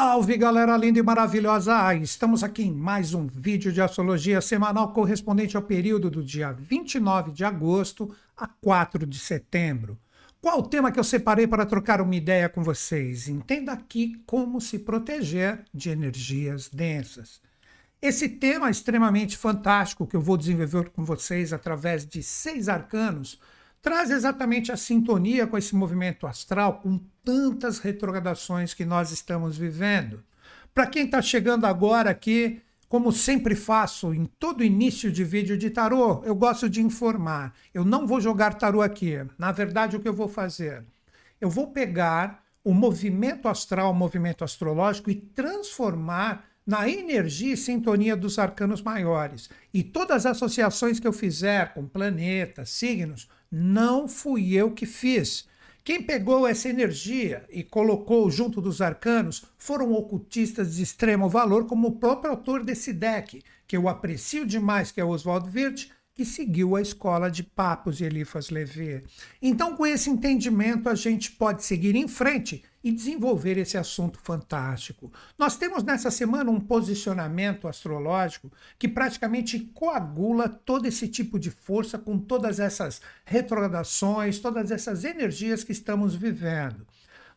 Salve galera linda e maravilhosa! Estamos aqui em mais um vídeo de astrologia semanal correspondente ao período do dia 29 de agosto a 4 de setembro. Qual o tema que eu separei para trocar uma ideia com vocês? Entenda aqui como se proteger de energias densas. Esse tema é extremamente fantástico que eu vou desenvolver com vocês através de seis arcanos traz exatamente a sintonia com esse movimento astral, com tantas retrogradações que nós estamos vivendo. Para quem está chegando agora aqui, como sempre faço em todo início de vídeo de tarô, eu gosto de informar. Eu não vou jogar tarô aqui. Na verdade, o que eu vou fazer? Eu vou pegar o movimento astral, o movimento astrológico e transformar na energia e sintonia dos arcanos maiores. E todas as associações que eu fizer com planetas, signos, não fui eu que fiz. Quem pegou essa energia e colocou junto dos arcanos foram ocultistas de extremo valor, como o próprio autor desse deck, que eu aprecio demais, que é Oswald Wirth, que seguiu a escola de Papos e Elifas Levi. Então, com esse entendimento, a gente pode seguir em frente e desenvolver esse assunto fantástico. Nós temos nessa semana um posicionamento astrológico que praticamente coagula todo esse tipo de força com todas essas retrogradações, todas essas energias que estamos vivendo.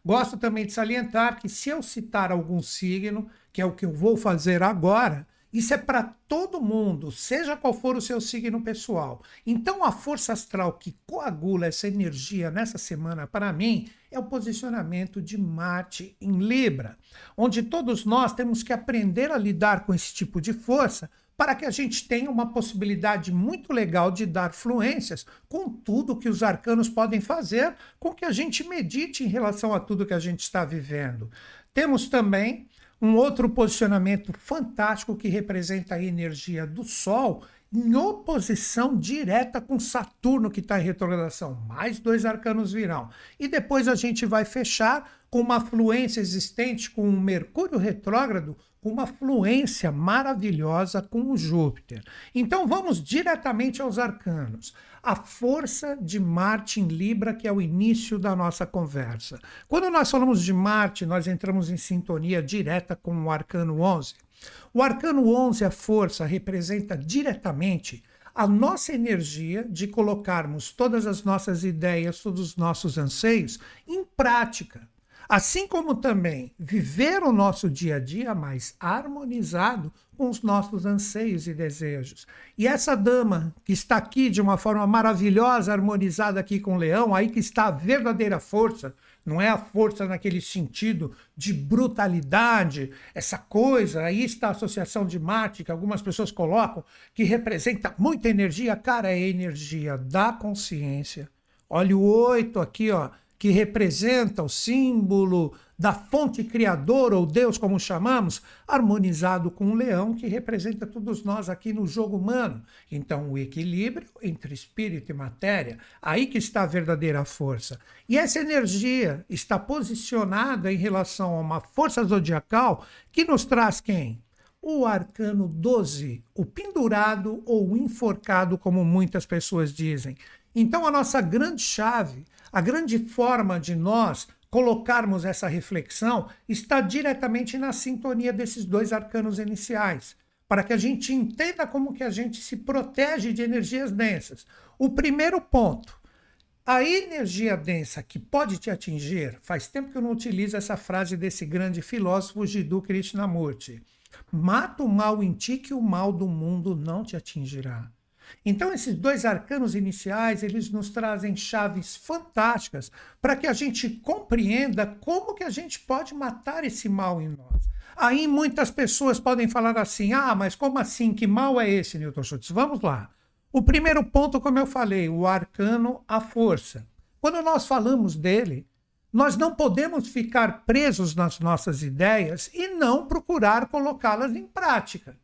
Gosto também de salientar que, se eu citar algum signo, que é o que eu vou fazer agora, isso é para todo mundo, seja qual for o seu signo pessoal. Então, a força astral que coagula essa energia nessa semana, para mim, é o posicionamento de Marte em Libra, onde todos nós temos que aprender a lidar com esse tipo de força para que a gente tenha uma possibilidade muito legal de dar fluências com tudo que os arcanos podem fazer, com que a gente medite em relação a tudo que a gente está vivendo. Temos também um outro posicionamento fantástico que representa a energia do Sol em oposição direta com Saturno, que está em retrogradação. Mais dois arcanos virão. E depois a gente vai fechar com uma fluência existente com o Mercúrio retrógrado, com uma fluência maravilhosa com o Júpiter. Então vamos diretamente aos arcanos a força de Marte em Libra, que é o início da nossa conversa. Quando nós falamos de Marte, nós entramos em sintonia direta com o arcano 11. O arcano 11, a força, representa diretamente a nossa energia de colocarmos todas as nossas ideias, todos os nossos anseios em prática. Assim como também viver o nosso dia a dia mais harmonizado com os nossos anseios e desejos. E essa dama que está aqui de uma forma maravilhosa, harmonizada aqui com o leão, aí que está a verdadeira força, não é a força naquele sentido de brutalidade, essa coisa, aí está a associação de Marte, que algumas pessoas colocam, que representa muita energia, cara, é energia da consciência. Olha o oito aqui, ó, que representa o símbolo da fonte criadora, ou Deus, como chamamos, harmonizado com o leão, que representa todos nós aqui no jogo humano. Então, o equilíbrio entre espírito e matéria, aí que está a verdadeira força. E essa energia está posicionada em relação a uma força zodiacal que nos traz quem? o arcano 12, o pendurado ou o enforcado, como muitas pessoas dizem. Então, a nossa grande chave a grande forma de nós colocarmos essa reflexão está diretamente na sintonia desses dois arcanos iniciais, para que a gente entenda como que a gente se protege de energias densas. O primeiro ponto, a energia densa que pode te atingir, faz tempo que eu não utilizo essa frase desse grande filósofo Jiddu Krishnamurti. Mata o mal em ti que o mal do mundo não te atingirá. Então, esses dois arcanos iniciais, eles nos trazem chaves fantásticas para que a gente compreenda como que a gente pode matar esse mal em nós. Aí muitas pessoas podem falar assim: ah, mas como assim? Que mal é esse, Newton Schultz? Vamos lá. O primeiro ponto, como eu falei, o arcano, a força. Quando nós falamos dele, nós não podemos ficar presos nas nossas ideias e não procurar colocá-las em prática.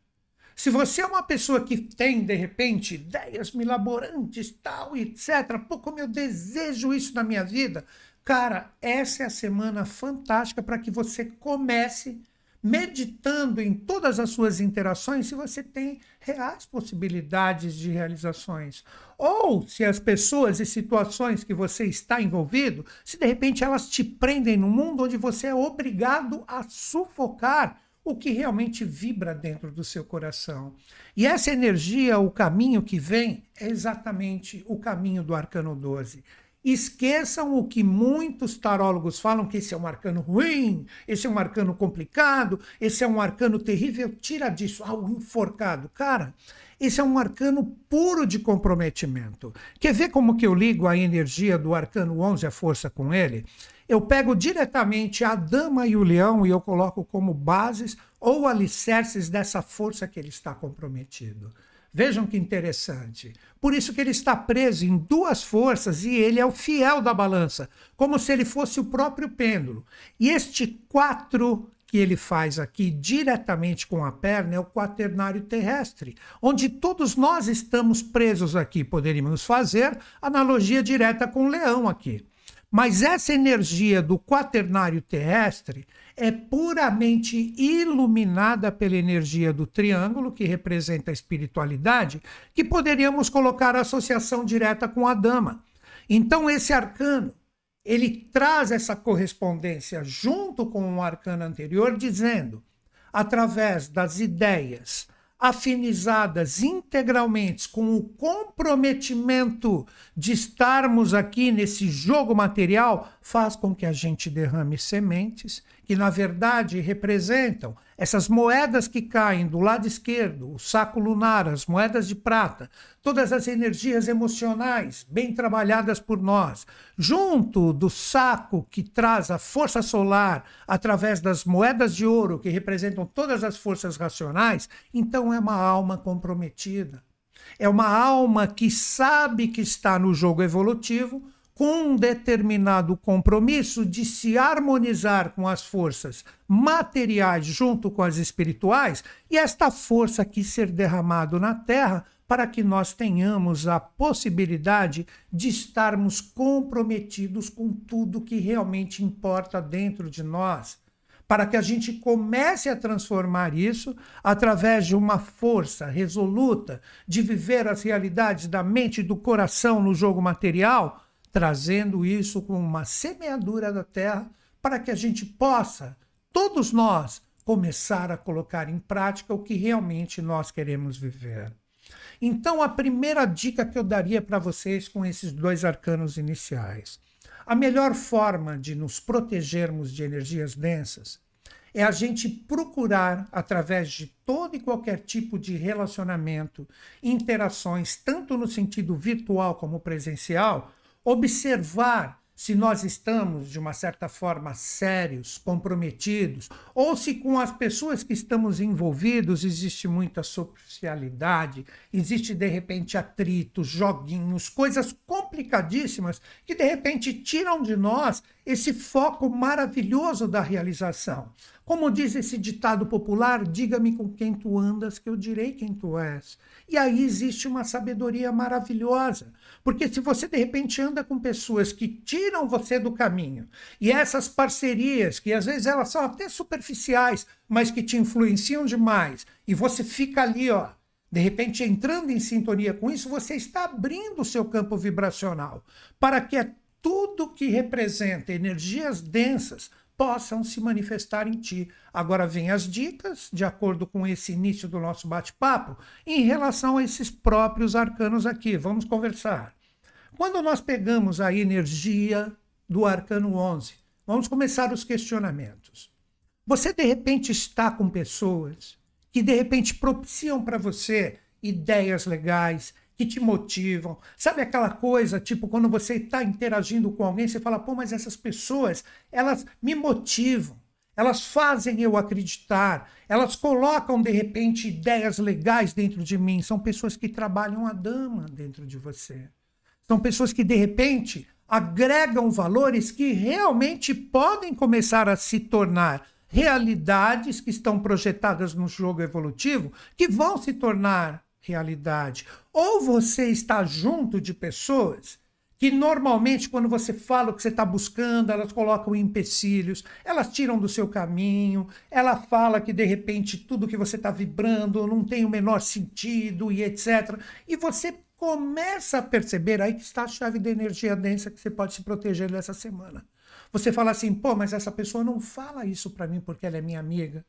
Se você é uma pessoa que tem, de repente, ideias milaborantes, tal, etc., pô, como eu desejo isso na minha vida, cara, essa é a semana fantástica para que você comece meditando em todas as suas interações se você tem reais possibilidades de realizações. Ou se as pessoas e situações que você está envolvido, se de repente elas te prendem num mundo onde você é obrigado a sufocar o que realmente vibra dentro do seu coração. E essa energia, o caminho que vem, é exatamente o caminho do arcano 12. Esqueçam o que muitos tarólogos falam que esse é um arcano ruim, esse é um arcano complicado, esse é um arcano terrível. Tira disso, ah, o enforcado. Cara, esse é um arcano puro de comprometimento. Quer ver como que eu ligo a energia do arcano 11, a força com ele? Eu pego diretamente a dama e o leão e eu coloco como bases ou alicerces dessa força que ele está comprometido. Vejam que interessante. Por isso que ele está preso em duas forças e ele é o fiel da balança, como se ele fosse o próprio pêndulo. E este quatro que ele faz aqui diretamente com a perna é o quaternário terrestre, onde todos nós estamos presos aqui. Poderíamos fazer analogia direta com o leão aqui. Mas essa energia do quaternário terrestre é puramente iluminada pela energia do triângulo, que representa a espiritualidade, que poderíamos colocar associação direta com a dama. Então, esse arcano, ele traz essa correspondência junto com o arcano anterior, dizendo, através das ideias, afinizadas integralmente com o comprometimento de estarmos aqui nesse jogo material, faz com que a gente derrame sementes que, na verdade, representam essas moedas que caem do lado esquerdo, o saco lunar, as moedas de prata, todas as energias emocionais bem trabalhadas por nós, junto do saco que traz a força solar através das moedas de ouro que representam todas as forças racionais, então é uma alma comprometida. É uma alma que sabe que está no jogo evolutivo, com um determinado compromisso de se harmonizar com as forças materiais junto com as espirituais e esta força aqui ser derramado na terra para que nós tenhamos a possibilidade de estarmos comprometidos com tudo que realmente importa dentro de nós, para que a gente comece a transformar isso através de uma força resoluta de viver as realidades da mente e do coração no jogo material trazendo isso com uma semeadura da terra para que a gente possa, todos nós, começar a colocar em prática o que realmente nós queremos viver. Então, a primeira dica que eu daria para vocês com esses dois arcanos iniciais. A melhor forma de nos protegermos de energias densas é a gente procurar, através de todo e qualquer tipo de relacionamento, interações, tanto no sentido virtual como presencial, observar se nós estamos, de uma certa forma, sérios, comprometidos, ou se com as pessoas que estamos envolvidos existe muita superficialidade, existe de repente atritos, joguinhos, coisas complicadíssimas que de repente tiram de nós esse foco maravilhoso da realização. Como diz esse ditado popular, diga-me com quem tu andas, que eu direi quem tu és. E aí existe uma sabedoria maravilhosa. Porque se você de repente anda com pessoas que tiram você do caminho, e essas parcerias, que às vezes elas são até superficiais, mas que te influenciam demais, e você fica ali, ó, de repente entrando em sintonia com isso, você está abrindo o seu campo vibracional para que tudo que representa energias densas possam se manifestar em ti. Agora vem as dicas, de acordo com esse início do nosso bate-papo, em relação a esses próprios arcanos aqui. Vamos conversar. Quando nós pegamos a energia do arcano 11, vamos começar os questionamentos. Você de repente está com pessoas que de repente propiciam para você ideias legais, que te motivam. Sabe aquela coisa, tipo, quando você está interagindo com alguém, você fala, pô, mas essas pessoas, elas me motivam, elas fazem eu acreditar, elas colocam, de repente, ideias legais dentro de mim. São pessoas que trabalham a dama dentro de você. São pessoas que, de repente, agregam valores que realmente podem começar a se tornar realidades que estão projetadas no jogo evolutivo, que vão se tornar realidade. Ou você está junto de pessoas que normalmente, quando você fala o que você está buscando, elas colocam empecilhos, elas tiram do seu caminho, ela fala que de repente tudo que você está vibrando não tem o menor sentido e etc. E você começa a perceber aí que está a chave da energia densa que você pode se proteger nessa semana. Você fala assim, pô, mas essa pessoa não fala isso para mim porque ela é minha amiga.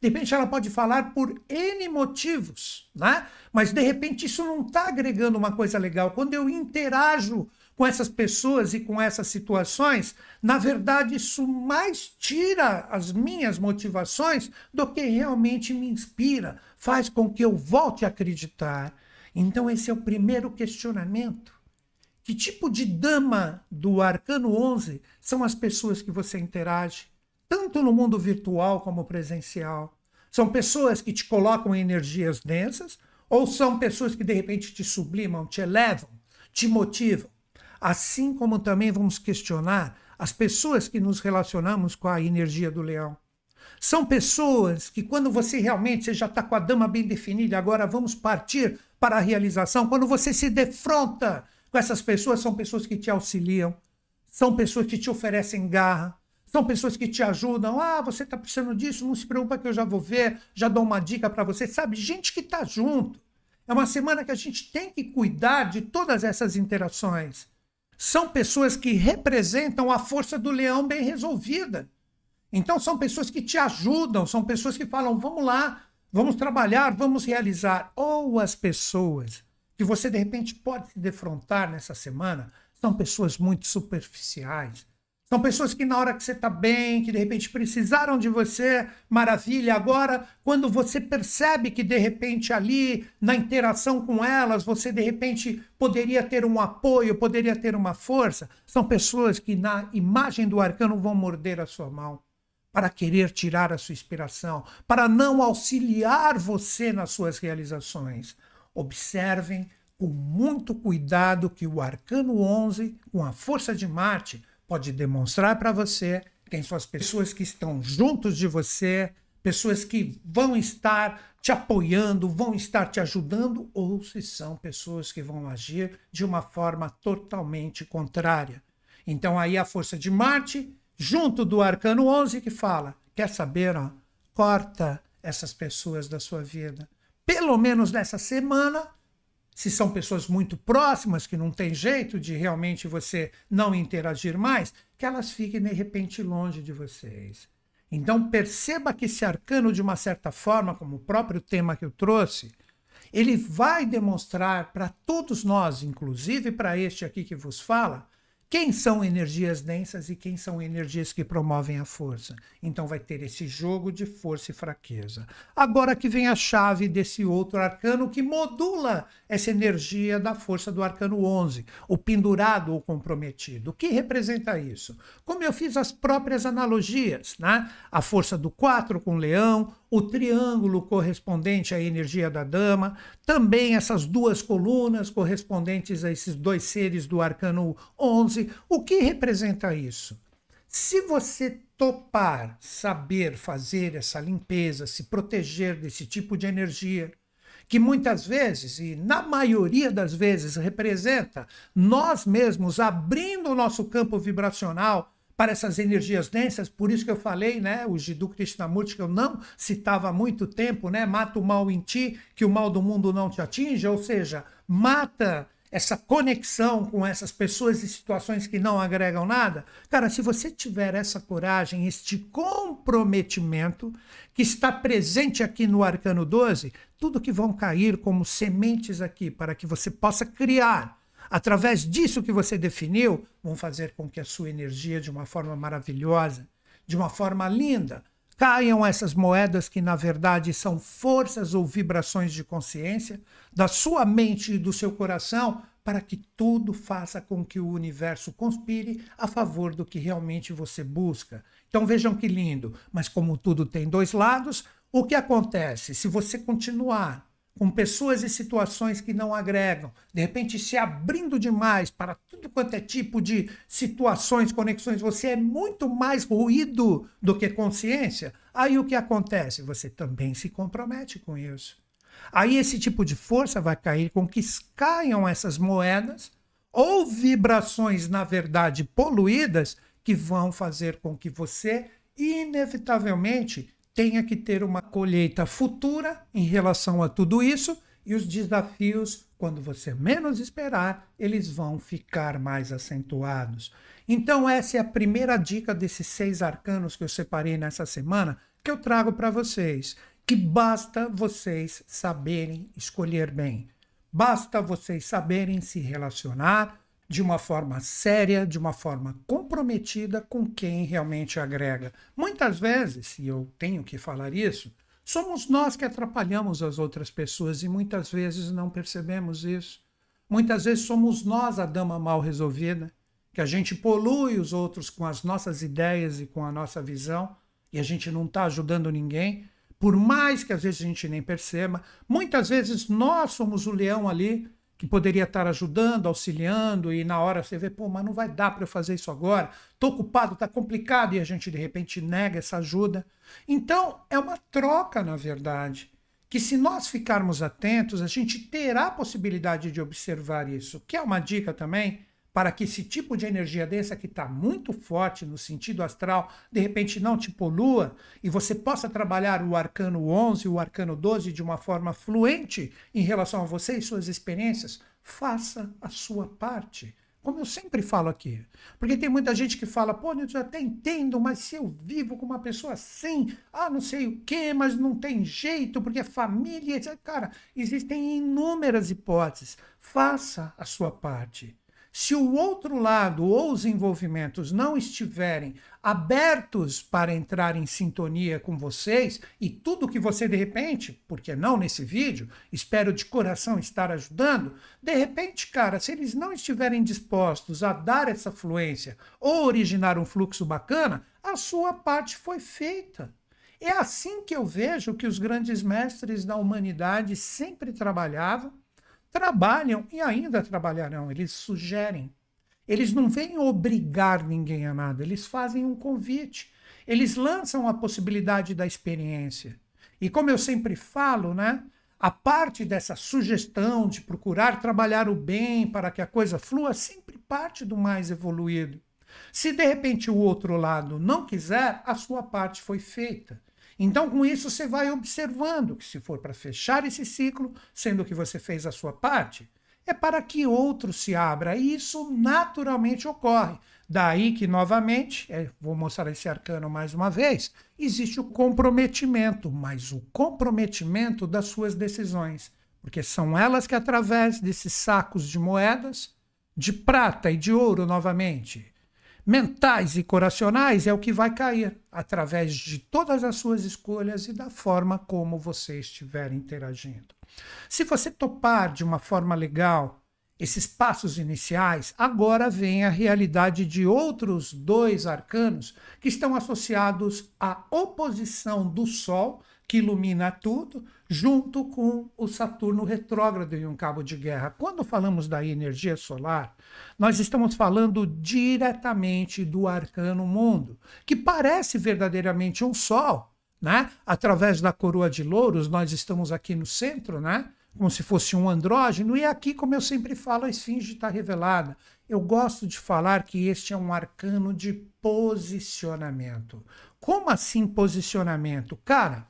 De repente ela pode falar por N motivos, né? Mas de repente isso não está agregando uma coisa legal. Quando eu interajo com essas pessoas e com essas situações, na verdade isso mais tira as minhas motivações do que realmente me inspira, faz com que eu volte a acreditar. Então esse é o primeiro questionamento. Que tipo de dama do arcano 11 são as pessoas que você interage? Tanto no mundo virtual como presencial. São pessoas que te colocam em energias densas ou são pessoas que de repente te sublimam, te elevam, te motivam. Assim como também vamos questionar as pessoas que nos relacionamos com a energia do leão. São pessoas que, quando você realmente você já está com a dama bem definida, agora vamos partir para a realização. Quando você se defronta com essas pessoas, são pessoas que te auxiliam, são pessoas que te oferecem garra, são pessoas que te ajudam. Ah, você está precisando disso, não se preocupa que eu já vou ver, já dou uma dica para você. Sabe, gente que está junto. É uma semana que a gente tem que cuidar de todas essas interações. São pessoas que representam a força do leão bem resolvida. Então, são pessoas que te ajudam, são pessoas que falam: vamos lá, vamos trabalhar, vamos realizar. Ou as pessoas que você de repente pode se defrontar nessa semana são pessoas muito superficiais, são pessoas que na hora que você está bem, que de repente precisaram de você, maravilha. Agora, quando você percebe que de repente ali, na interação com elas, você de repente poderia ter um apoio, poderia ter uma força, são pessoas que na imagem do arcano vão morder a sua mão para querer tirar a sua inspiração, para não auxiliar você nas suas realizações. Observem com muito cuidado que o arcano 11, com a força de Marte, pode demonstrar para você quem são as pessoas que estão juntos de você, pessoas que vão estar te apoiando, vão estar te ajudando, ou se são pessoas que vão agir de uma forma totalmente contrária. Então aí a força de Marte, junto do arcano 11 que fala, quer saber, ó, corta essas pessoas da sua vida. Pelo menos nessa semana, se são pessoas muito próximas, que não tem jeito de realmente você não interagir mais, que elas fiquem de repente longe de vocês. Então perceba que esse arcano, de uma certa forma, como o próprio tema que eu trouxe, ele vai demonstrar para todos nós, inclusive para este aqui que vos fala, quem são energias densas e quem são energias que promovem a força. Então vai ter esse jogo de força e fraqueza. Agora que vem a chave desse outro arcano que modula essa energia da força do arcano 11, o pendurado ou comprometido. O que representa isso? Como eu fiz as próprias analogias, né? A força do 4 com leão, o triângulo correspondente à energia da dama, também essas duas colunas correspondentes a esses dois seres do arcano 11. O que representa isso? Se você topar saber fazer essa limpeza, se proteger desse tipo de energia, que muitas vezes, e na maioria das vezes, representa nós mesmos abrindo o nosso campo vibracional para essas energias densas, por isso que eu falei, né, o Jiddu Krishnamurti, que eu não citava há muito tempo, né, mata o mal em ti, que o mal do mundo não te atinja, ou seja, mata essa conexão com essas pessoas e situações que não agregam nada. Cara, se você tiver essa coragem, este comprometimento que está presente aqui no Arcano 12, tudo que vão cair como sementes aqui para que você possa criar através disso que você definiu, vão fazer com que a sua energia, de uma forma maravilhosa, de uma forma linda, caiam essas moedas que, na verdade, são forças ou vibrações de consciência da sua mente e do seu coração, para que tudo faça com que o universo conspire a favor do que realmente você busca. Então vejam que lindo, mas como tudo tem dois lados, o que acontece? Se você continuar com pessoas e situações que não agregam, de repente se abrindo demais para tudo quanto é tipo de situações, conexões, você é muito mais ruído do que consciência, aí o que acontece? Você também se compromete com isso. Aí esse tipo de força vai cair com que caiam essas moedas ou vibrações, na verdade, poluídas, que vão fazer com que você, inevitavelmente, tenha que ter uma colheita futura em relação a tudo isso e os desafios, quando você menos esperar, eles vão ficar mais acentuados. Então, essa é a primeira dica desses seis arcanos que eu separei nessa semana que eu trago para vocês. Que basta vocês saberem escolher bem. Basta vocês saberem se relacionar de uma forma séria, de uma forma comprometida com quem realmente agrega. Muitas vezes, e eu tenho que falar isso, somos nós que atrapalhamos as outras pessoas e muitas vezes não percebemos isso. Muitas vezes somos nós a dama mal resolvida, que a gente polui os outros com as nossas ideias e com a nossa visão e a gente não está ajudando ninguém por mais que às vezes a gente nem perceba, muitas vezes nós somos o leão ali que poderia estar ajudando, auxiliando, e na hora você vê, pô, mas não vai dar para eu fazer isso agora, estou ocupado, está complicado, e a gente de repente nega essa ajuda. Então, é uma troca, na verdade, que se nós ficarmos atentos, a gente terá a possibilidade de observar isso, que é uma dica também para que esse tipo de energia dessa que está muito forte no sentido astral, de repente não te polua e você possa trabalhar o arcano 11 o arcano 12 de uma forma fluente em relação a você e suas experiências, faça a sua parte. Como eu sempre falo aqui. Porque tem muita gente que fala, pô, eu até entendo, mas se eu vivo com uma pessoa assim, ah, não sei o quê, mas não tem jeito, porque é família. Cara, existem inúmeras hipóteses. Faça a sua parte. Se o outro lado ou os envolvimentos não estiverem abertos para entrar em sintonia com vocês e tudo que você de repente, porque não nesse vídeo, espero de coração estar ajudando, de repente, cara, se eles não estiverem dispostos a dar essa fluência ou originar um fluxo bacana, a sua parte foi feita. É assim que eu vejo que os grandes mestres da humanidade sempre trabalhavam trabalham e ainda trabalharão, eles sugerem. Eles não vêm obrigar ninguém a nada, eles fazem um convite. Eles lançam a possibilidade da experiência. E como eu sempre falo, né? A parte dessa sugestão de procurar trabalhar o bem para que a coisa flua sempre parte do mais evoluído. Se de repente o outro lado não quiser, a sua parte foi feita. Então, com isso, você vai observando que, se for para fechar esse ciclo, sendo que você fez a sua parte, é para que outro se abra. E isso naturalmente ocorre. Daí que, novamente, é, vou mostrar esse arcano mais uma vez, existe o comprometimento, mas o comprometimento das suas decisões. Porque são elas que, através desses sacos de moedas, de prata e de ouro novamente, mentais e coracionais é o que vai cair através de todas as suas escolhas e da forma como você estiver interagindo. Se você topar de uma forma legal esses passos iniciais, agora vem a realidade de outros dois arcanos que estão associados à oposição do Sol que ilumina tudo, junto com o Saturno retrógrado em um cabo de guerra. Quando falamos da energia solar, nós estamos falando diretamente do arcano mundo, que parece verdadeiramente um sol, né? Através da coroa de louros, nós estamos aqui no centro, né? Como se fosse um andrógeno, e aqui, como eu sempre falo, a esfinge está revelada. Eu gosto de falar que este é um arcano de posicionamento. Como assim posicionamento? Cara,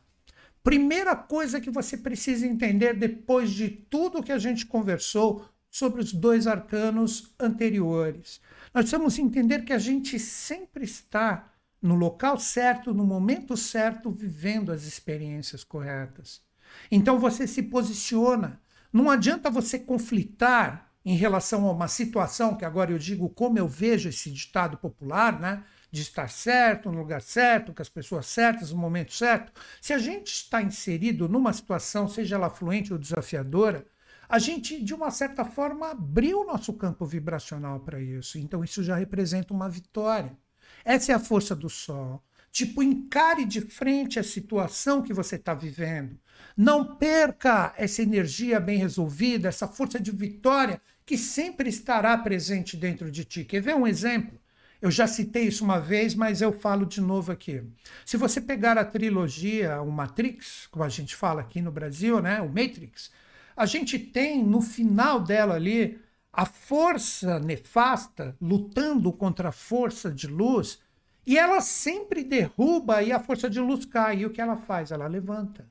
Primeira coisa que você precisa entender depois de tudo que a gente conversou sobre os dois arcanos anteriores. Nós precisamos entender que a gente sempre está no local certo, no momento certo, vivendo as experiências corretas. Então você se posiciona. Não adianta você conflitar em relação a uma situação, que agora eu digo como eu vejo esse ditado popular, né? De estar certo, no lugar certo, com as pessoas certas, no momento certo. Se a gente está inserido numa situação, seja ela fluente ou desafiadora, a gente, de uma certa forma, abriu o nosso campo vibracional para isso. Então, isso já representa uma vitória. Essa é a força do sol. Tipo, encare de frente a situação que você está vivendo. Não perca essa energia bem resolvida, essa força de vitória que sempre estará presente dentro de ti. Quer ver um exemplo? Eu já citei isso uma vez, mas eu falo de novo aqui. Se você pegar a trilogia, o Matrix, como a gente fala aqui no Brasil, né, o Matrix, a gente tem no final dela ali a força nefasta lutando contra a força de luz e ela sempre derruba e a força de luz cai. E o que ela faz? Ela levanta.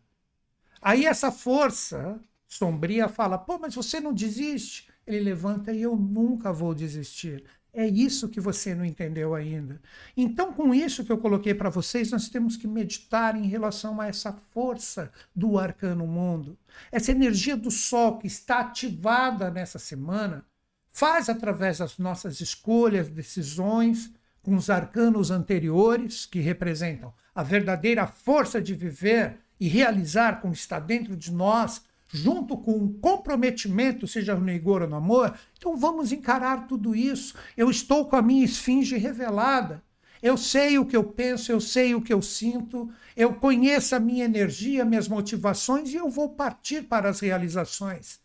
Aí essa força sombria fala: pô, mas você não desiste? Ele levanta e eu nunca vou desistir. É isso que você não entendeu ainda. Então, com isso que eu coloquei para vocês, nós temos que meditar em relação a essa força do arcano mundo. Essa energia do sol que está ativada nessa semana faz através das nossas escolhas, decisões, com os arcanos anteriores, que representam a verdadeira força de viver e realizar como está dentro de nós, junto com o comprometimento, seja no rigor ou no amor, então vamos encarar tudo isso. Eu estou com a minha esfinge revelada. Eu sei o que eu penso, eu sei o que eu sinto, eu conheço a minha energia, minhas motivações e eu vou partir para as realizações.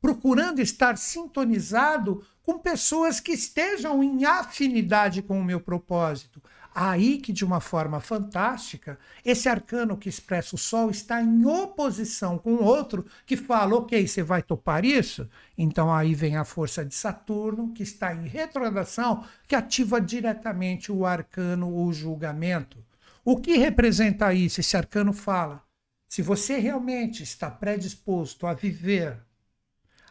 Procurando estar sintonizado com pessoas que estejam em afinidade com o meu propósito, Aí que, de uma forma fantástica, esse arcano que expressa o Sol está em oposição com outro que fala: ok, você vai topar isso? Então aí vem a força de Saturno, que está em retrogradação, que ativa diretamente o arcano, o julgamento. O que representa isso? Esse arcano fala: se você realmente está predisposto a viver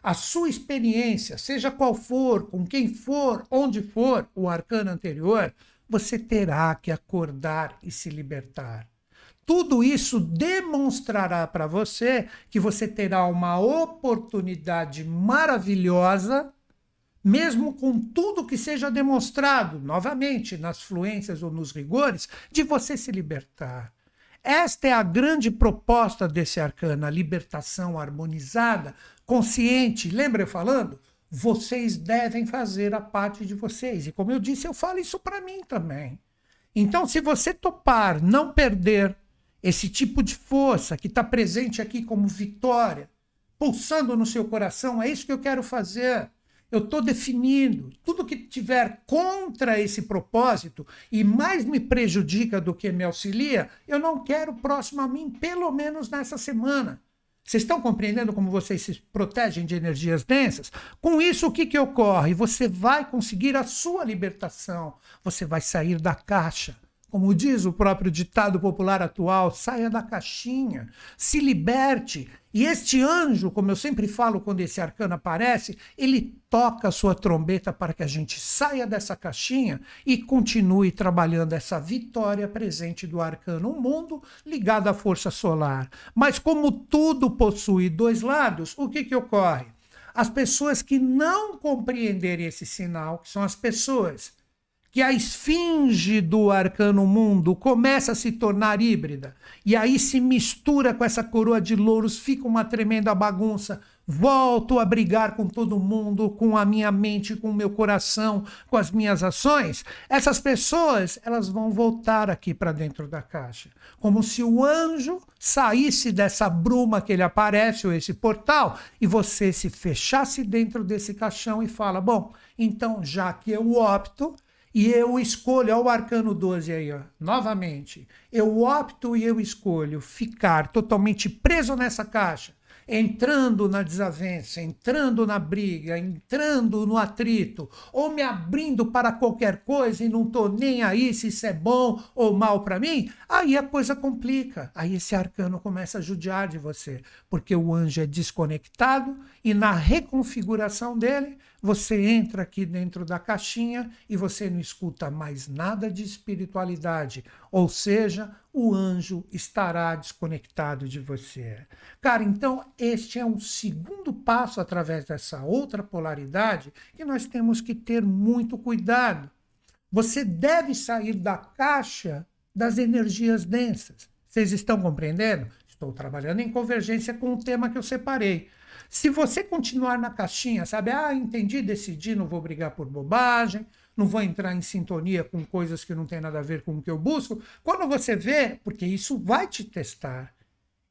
a sua experiência, seja qual for, com quem for, onde for, o arcano anterior, você terá que acordar e se libertar. Tudo isso demonstrará para você que você terá uma oportunidade maravilhosa, mesmo com tudo que seja demonstrado, novamente, nas fluências ou nos rigores, de você se libertar. Esta é a grande proposta desse arcano, a libertação harmonizada, consciente. Lembra eu falando? Vocês devem fazer a parte de vocês. E como eu disse, eu falo isso para mim também. Então, se você topar não perder esse tipo de força que está presente aqui como vitória, pulsando no seu coração, é isso que eu quero fazer. Eu estou definindo tudo que tiver contra esse propósito e mais me prejudica do que me auxilia, eu não quero próximo a mim, pelo menos nessa semana. Vocês estão compreendendo como vocês se protegem de energias densas? Com isso, o que, que ocorre? Você vai conseguir a sua libertação. Você vai sair da caixa. Como diz o próprio ditado popular atual, saia da caixinha, se liberte. E este anjo, como eu sempre falo quando esse arcano aparece, ele toca a sua trombeta para que a gente saia dessa caixinha e continue trabalhando essa vitória presente do arcano, um mundo ligado à força solar. Mas como tudo possui dois lados, o que, que ocorre? As pessoas que não compreenderem esse sinal, que são as pessoas que a esfinge do arcano mundo começa a se tornar híbrida e aí se mistura com essa coroa de louros, fica uma tremenda bagunça. Volto a brigar com todo mundo, com a minha mente, com o meu coração, com as minhas ações. Essas pessoas, elas vão voltar aqui para dentro da caixa, como se o anjo saísse dessa bruma que ele aparece ou esse portal e você se fechasse dentro desse caixão e fala: "Bom, então já que eu opto, e eu escolho, olha o arcano 12 aí, ó, novamente. Eu opto e eu escolho ficar totalmente preso nessa caixa, entrando na desavença, entrando na briga, entrando no atrito, ou me abrindo para qualquer coisa e não tô nem aí se isso é bom ou mal para mim, aí a coisa complica. Aí esse arcano começa a judiar de você, porque o anjo é desconectado e na reconfiguração dele você entra aqui dentro da caixinha e você não escuta mais nada de espiritualidade, ou seja, o anjo estará desconectado de você. Cara, então este é um segundo passo através dessa outra polaridade que nós temos que ter muito cuidado. Você deve sair da caixa das energias densas. Vocês estão compreendendo? Estou trabalhando em convergência com o tema que eu separei. Se você continuar na caixinha, sabe? Ah, entendi, decidi, não vou brigar por bobagem, não vou entrar em sintonia com coisas que não tem nada a ver com o que eu busco. Quando você vê, porque isso vai te testar.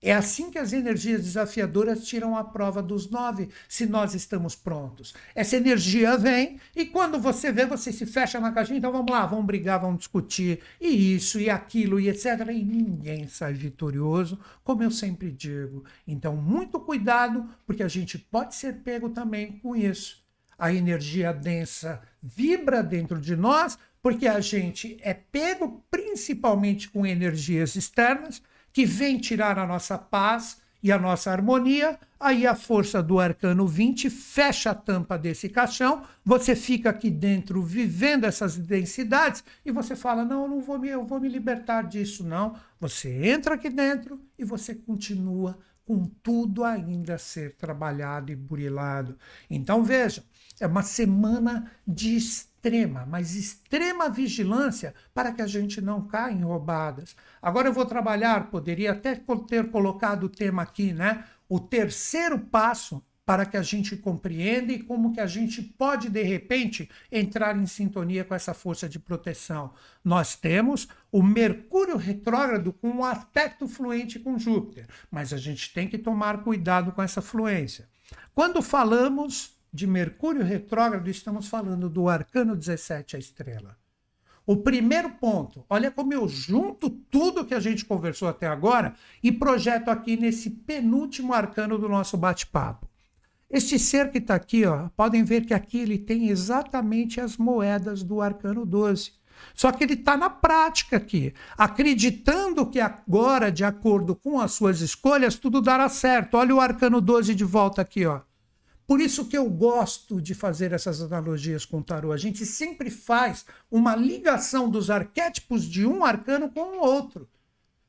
É assim que as energias desafiadoras tiram a prova dos nove, se nós estamos prontos. Essa energia vem e quando você vê, você se fecha na caixinha, então vamos lá, vamos brigar, vamos discutir, e isso, e aquilo, e etc. E ninguém sai vitorioso, como eu sempre digo. Então, muito cuidado, porque a gente pode ser pego também com isso. a energia densa vibra dentro de nós, porque a gente é pego principalmente com energias externas que vêm tirar a nossa paz e a nossa harmonia. Aí a força do arcano 20 fecha a tampa desse caixão, você fica aqui dentro vivendo essas densidades e você fala: "Não, eu não vou me, eu vou me libertar disso não". Você entra aqui dentro e você continua com tudo ainda a ser trabalhado e burilado. Então vejam, é uma semana de extrema, mas extrema vigilância para que a gente não caia em roubadas. Agora eu vou trabalhar, poderia até ter colocado o tema aqui, né? O terceiro passo para que a gente compreenda e como que a gente pode de repente entrar em sintonia com essa força de proteção. Nós temos o Mercúrio retrógrado com um aspecto fluente com Júpiter, mas a gente tem que tomar cuidado com essa fluência. Quando falamos de Mercúrio retrógrado, estamos falando do arcano 17 a estrela. O primeiro ponto, olha como eu junto tudo que a gente conversou até agora e projeto aqui nesse penúltimo arcano do nosso bate-papo. Este ser que está aqui, ó, podem ver que aqui ele tem exatamente as moedas do arcano 12. Só que ele está na prática aqui, acreditando que agora, de acordo com as suas escolhas, tudo dará certo. Olha o arcano 12 de volta aqui, ó. Por isso que eu gosto de fazer essas analogias com o tarô. A gente sempre faz uma ligação dos arquétipos de um arcano com o outro.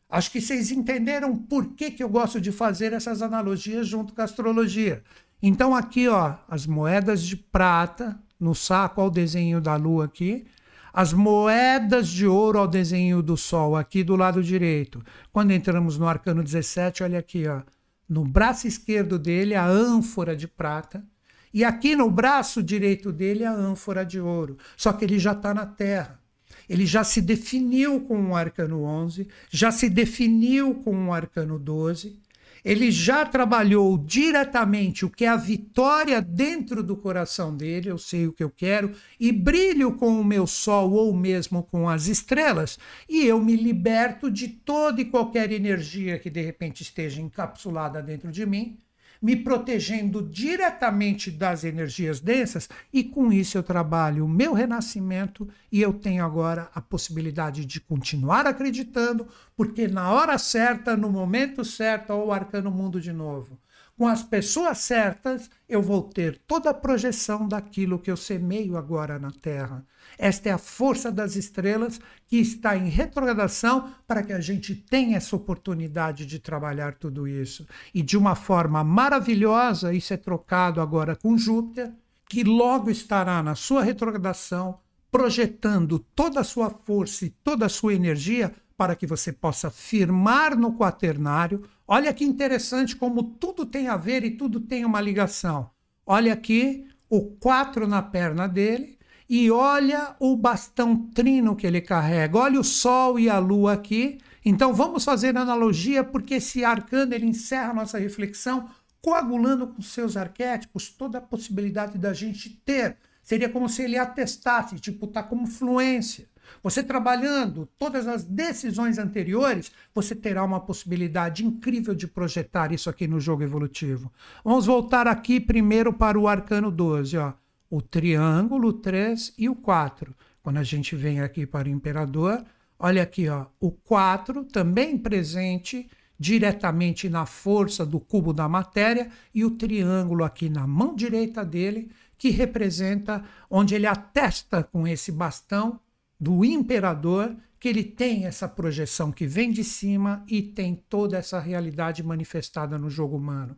Acho que vocês entenderam por que, que eu gosto de fazer essas analogias junto com a astrologia. Então aqui, ó, as moedas de prata no saco ao desenho da lua aqui, as moedas de ouro ao desenho do sol aqui do lado direito. Quando entramos no arcano 17, olha aqui, ó, no braço esquerdo dele a ânfora de prata e aqui no braço direito dele a ânfora de ouro. Só que ele já está na terra. Ele já se definiu com o arcano 11, já se definiu com o arcano 12 ele já trabalhou diretamente o que é a vitória dentro do coração dele, eu sei o que eu quero, e brilho com o meu sol ou mesmo com as estrelas, e eu me liberto de toda e qualquer energia que de repente esteja encapsulada dentro de mim me protegendo diretamente das energias densas, e com isso eu trabalho o meu renascimento e eu tenho agora a possibilidade de continuar acreditando, porque na hora certa, no momento certo, o arcano mundo de novo. Com as pessoas certas, eu vou ter toda a projeção daquilo que eu semeio agora na Terra. Esta é a força das estrelas que está em retrogradação para que a gente tenha essa oportunidade de trabalhar tudo isso. E de uma forma maravilhosa, isso é trocado agora com Júpiter, que logo estará na sua retrogradação, projetando toda a sua força e toda a sua energia para que você possa firmar no quaternário Olha que interessante como tudo tem a ver e tudo tem uma ligação. Olha aqui o 4 na perna dele e olha o bastão trino que ele carrega. Olha o sol e a lua aqui. Então vamos fazer analogia porque esse arcano ele encerra a nossa reflexão coagulando com seus arquétipos toda a possibilidade da gente ter. Seria como se ele atestasse, tipo, tá como fluência. Você trabalhando todas as decisões anteriores, você terá uma possibilidade incrível de projetar isso aqui no jogo evolutivo. Vamos voltar aqui primeiro para o arcano 12, ó. O triângulo, o 3 e o 4. Quando a gente vem aqui para o imperador, olha aqui, ó, o 4 também presente diretamente na força do cubo da matéria e o triângulo aqui na mão direita dele, que representa onde ele atesta com esse bastão do imperador que ele tem essa projeção que vem de cima e tem toda essa realidade manifestada no jogo humano.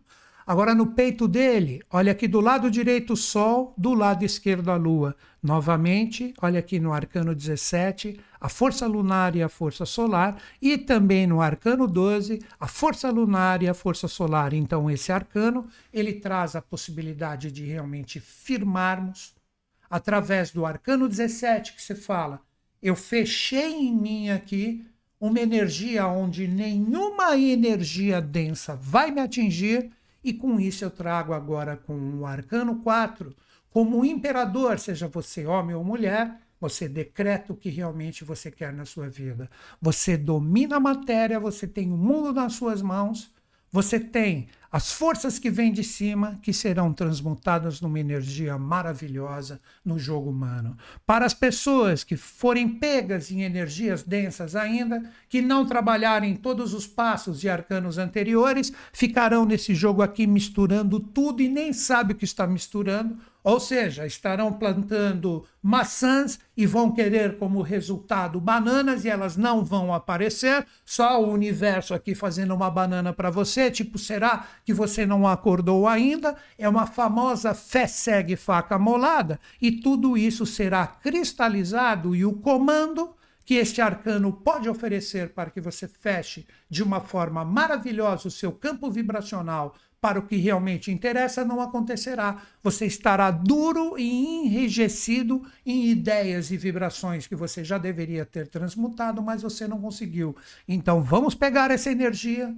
Agora, no peito dele, olha aqui do lado direito o Sol, do lado esquerdo a Lua. Novamente, olha aqui no arcano 17, a força lunar e a força solar, e também no arcano 12, a força lunar e a força solar. Então, esse arcano, ele traz a possibilidade de realmente firmarmos, através do arcano 17 que se fala, eu fechei em mim aqui uma energia onde nenhuma energia densa vai me atingir, e com isso eu trago agora com o arcano 4, como imperador, seja você homem ou mulher, você decreta o que realmente você quer na sua vida. Você domina a matéria, você tem o mundo nas suas mãos, você tem as forças que vêm de cima que serão transmutadas numa energia maravilhosa no jogo humano. Para as pessoas que forem pegas em energias densas ainda, que não trabalharem todos os passos de arcanos anteriores, ficarão nesse jogo aqui misturando tudo e nem sabe o que está misturando, ou seja, estarão plantando maçãs e vão querer como resultado bananas e elas não vão aparecer, só o universo aqui fazendo uma banana para você, tipo, será que você não acordou ainda? É uma famosa fé segue faca molada e tudo isso será cristalizado e o comando que este arcano pode oferecer para que você feche de uma forma maravilhosa o seu campo vibracional para o que realmente interessa não acontecerá. Você estará duro e enrijecido em ideias e vibrações que você já deveria ter transmutado, mas você não conseguiu. Então vamos pegar essa energia,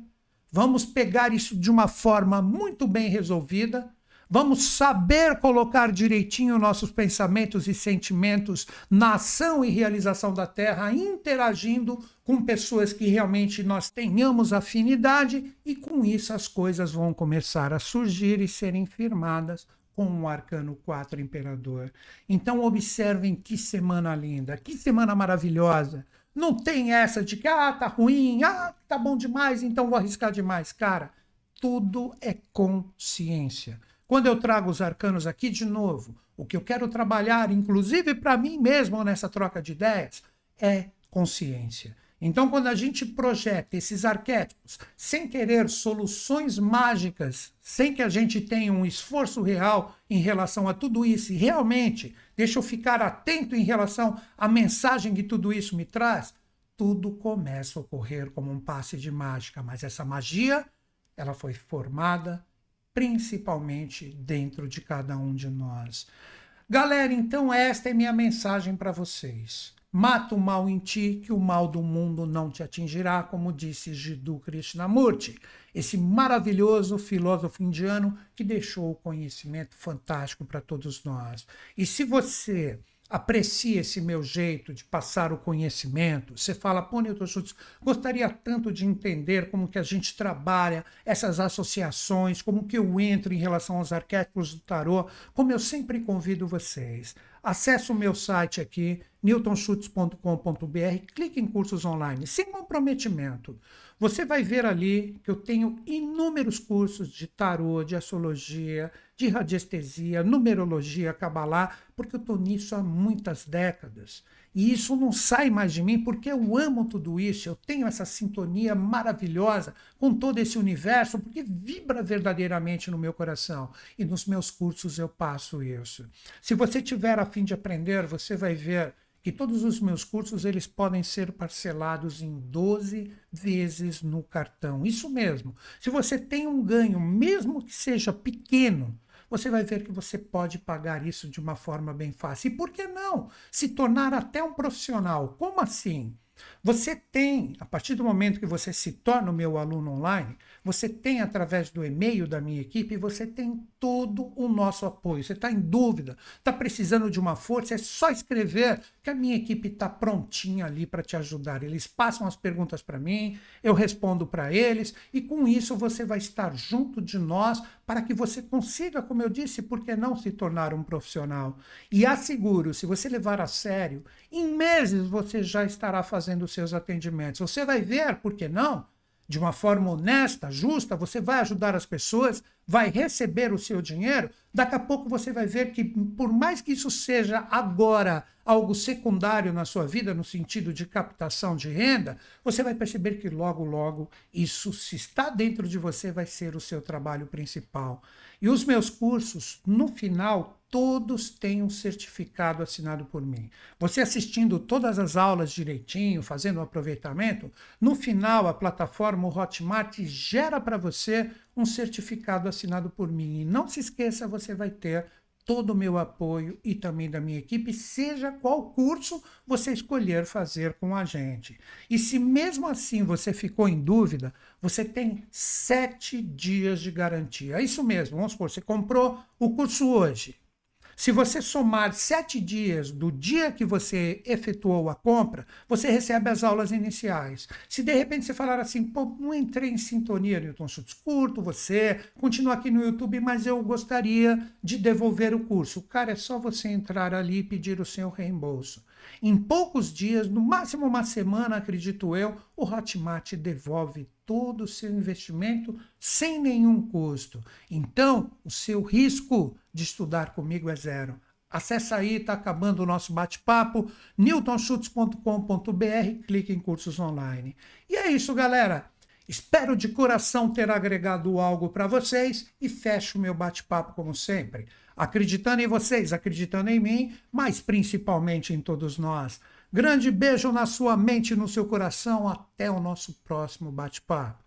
vamos pegar isso de uma forma muito bem resolvida Vamos saber colocar direitinho nossos pensamentos e sentimentos na ação e realização da Terra, interagindo com pessoas que realmente nós tenhamos afinidade, e com isso as coisas vão começar a surgir e serem firmadas com o arcano 4 imperador. Então observem que semana linda, que semana maravilhosa. Não tem essa de que ah, tá ruim, ah, tá bom demais, então vou arriscar demais, cara. Tudo é consciência. Quando eu trago os arcanos aqui de novo, o que eu quero trabalhar, inclusive para mim mesmo nessa troca de ideias, é consciência. Então, quando a gente projeta esses arquétipos sem querer soluções mágicas, sem que a gente tenha um esforço real em relação a tudo isso, e realmente deixa eu ficar atento em relação à mensagem que tudo isso me traz, tudo começa a ocorrer como um passe de mágica. Mas essa magia, ela foi formada principalmente dentro de cada um de nós. Galera, então esta é minha mensagem para vocês. Mata o mal em ti, que o mal do mundo não te atingirá, como disse Jiddu Krishnamurti, esse maravilhoso filósofo indiano que deixou o conhecimento fantástico para todos nós. E se você aprecia esse meu jeito de passar o conhecimento. Você fala, pô, Newton Schultz, gostaria tanto de entender como que a gente trabalha essas associações, como que eu entro em relação aos arquétipos do tarô, como eu sempre convido vocês. Acesse o meu site aqui, newtonschutz.com.br, clique em cursos online, sem comprometimento. Você vai ver ali que eu tenho inúmeros cursos de tarô, de astrologia, de radiestesia, numerologia, cabalá, porque eu estou nisso há muitas décadas. E isso não sai mais de mim porque eu amo tudo isso, eu tenho essa sintonia maravilhosa com todo esse universo, porque vibra verdadeiramente no meu coração. E nos meus cursos eu passo isso. Se você tiver a fim de aprender, você vai ver que todos os meus cursos eles podem ser parcelados em 12 vezes no cartão. Isso mesmo. Se você tem um ganho, mesmo que seja pequeno, você vai ver que você pode pagar isso de uma forma bem fácil. E por que não se tornar até um profissional? Como assim? Você tem, a partir do momento que você se torna o meu aluno online, você tem através do e-mail da minha equipe, você tem todo o nosso apoio. Você está em dúvida, está precisando de uma força, é só escrever que a minha equipe está prontinha ali para te ajudar. Eles passam as perguntas para mim, eu respondo para eles e com isso você vai estar junto de nós para que você consiga, como eu disse, por que não se tornar um profissional? E asseguro, se você levar a sério, em meses você já estará fazendo seus atendimentos. Você vai ver, por que não? De uma forma honesta, justa, você vai ajudar as pessoas, vai receber o seu dinheiro, daqui a pouco você vai ver que, por mais que isso seja agora algo secundário na sua vida, no sentido de captação de renda, você vai perceber que logo, logo, isso, se está dentro de você, vai ser o seu trabalho principal. E os meus cursos, no final, todos têm um certificado assinado por mim. Você assistindo todas as aulas direitinho, fazendo o um aproveitamento, no final a plataforma Hotmart gera para você um certificado assinado por mim. E não se esqueça, você vai ter todo o meu apoio e também da minha equipe, seja qual curso você escolher fazer com a gente. E se mesmo assim você ficou em dúvida, você tem sete dias de garantia. É isso mesmo, vamos supor, você comprou o curso hoje. Se você somar sete dias do dia que você efetuou a compra, você recebe as aulas iniciais. Se de repente você falar assim, pô, não entrei em sintonia, Newton Schultz, curto você, continua aqui no YouTube, mas eu gostaria de devolver o curso. Cara, é só você entrar ali e pedir o seu reembolso. Em poucos dias, no máximo uma semana, acredito eu, o Hotmart devolve todo o seu investimento sem nenhum custo. Então, o seu risco de estudar comigo é zero. Acesse aí, está acabando o nosso bate-papo, newtonschutz.com.br, clique em cursos online. E é isso, galera. Espero de coração ter agregado algo para vocês e fecho o meu bate-papo como sempre acreditando em vocês, acreditando em mim, mas principalmente em todos nós. Grande beijo na sua mente e no seu coração. Até o nosso próximo bate-papo.